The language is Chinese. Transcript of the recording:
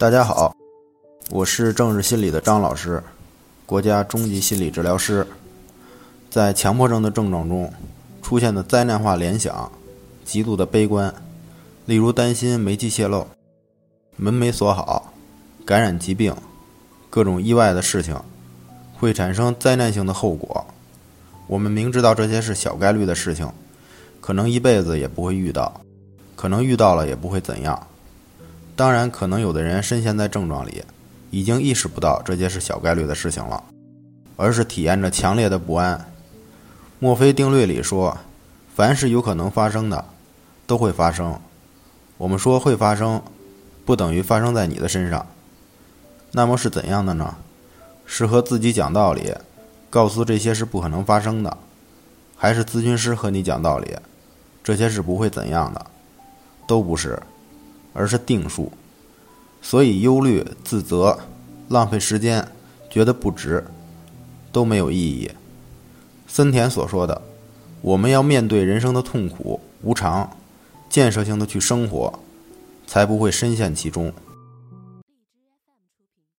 大家好，我是政治心理的张老师，国家中级心理治疗师。在强迫症的症状中出现的灾难化联想，极度的悲观，例如担心煤气泄漏、门没锁好、感染疾病、各种意外的事情，会产生灾难性的后果。我们明知道这些是小概率的事情，可能一辈子也不会遇到，可能遇到了也不会怎样。当然，可能有的人深陷在症状里，已经意识不到这些是小概率的事情了，而是体验着强烈的不安。墨菲定律里说，凡是有可能发生的，都会发生。我们说会发生，不等于发生在你的身上。那么是怎样的呢？是和自己讲道理。告诉这些是不可能发生的，还是咨询师和你讲道理，这些是不会怎样的，都不是，而是定数。所以忧虑、自责、浪费时间、觉得不值，都没有意义。森田所说的，我们要面对人生的痛苦、无常，建设性的去生活，才不会深陷其中。